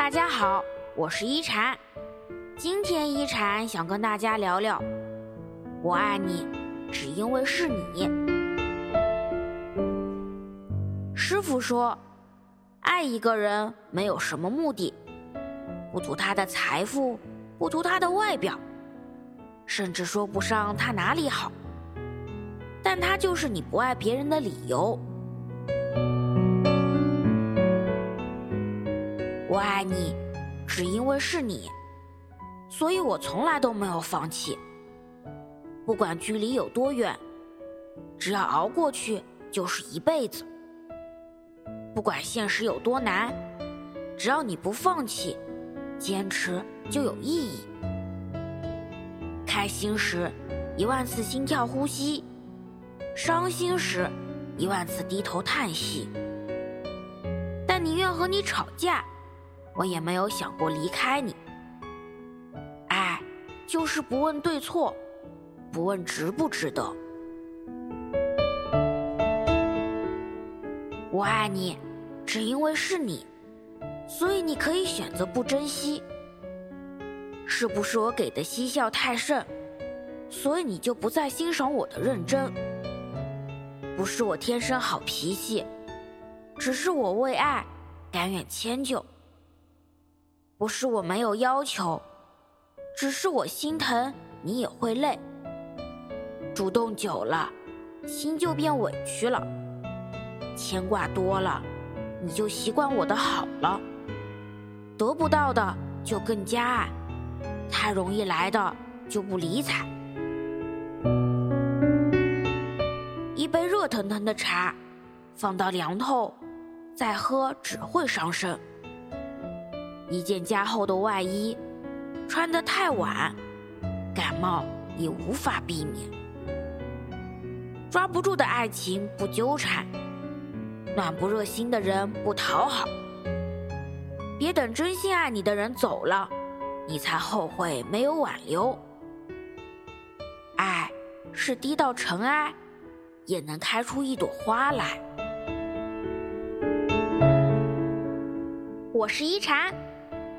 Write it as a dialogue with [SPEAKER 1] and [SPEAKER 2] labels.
[SPEAKER 1] 大家好，我是一禅。今天一禅想跟大家聊聊，我爱你，只因为是你。师傅说，爱一个人没有什么目的，不图他的财富，不图他的外表，甚至说不上他哪里好，但他就是你不爱别人的理由。我爱你，只因为是你，所以我从来都没有放弃。不管距离有多远，只要熬过去，就是一辈子。不管现实有多难，只要你不放弃，坚持就有意义。开心时，一万次心跳呼吸；伤心时，一万次低头叹息。但宁愿和你吵架。我也没有想过离开你。爱，就是不问对错，不问值不值得。我爱你，只因为是你，所以你可以选择不珍惜。是不是我给的嬉笑太甚，所以你就不再欣赏我的认真？不是我天生好脾气，只是我为爱甘愿迁就。不是我没有要求，只是我心疼你也会累。主动久了，心就变委屈了；牵挂多了，你就习惯我的好了。得不到的就更加爱，太容易来的就不理睬。一杯热腾腾的茶，放到凉透，再喝只会伤身。一件加厚的外衣，穿得太晚，感冒也无法避免。抓不住的爱情不纠缠，暖不热心的人不讨好。别等真心爱你的人走了，你才后悔没有挽留。爱是低到尘埃，也能开出一朵花来。我是一禅。